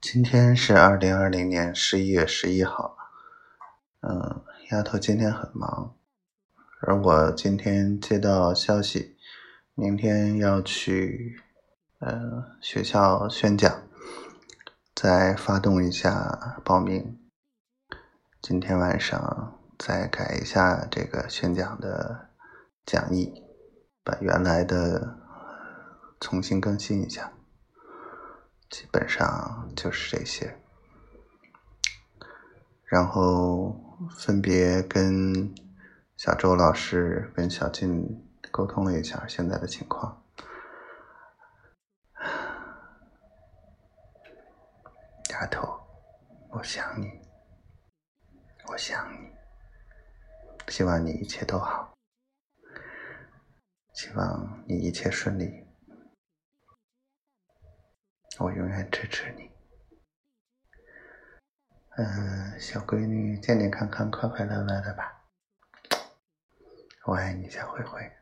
今天是二零二零年十一月十一号。嗯，丫头今天很忙，而我今天接到消息，明天要去呃学校宣讲，再发动一下报名。今天晚上再改一下这个宣讲的讲义，把原来的重新更新一下。基本上就是这些，然后分别跟小周老师、跟小静沟通了一下现在的情况。丫头，我想你，我想你，希望你一切都好，希望你一切顺利。我永远支持你，嗯，小闺女健健康康、快快乐乐的吧。我爱你，小灰灰。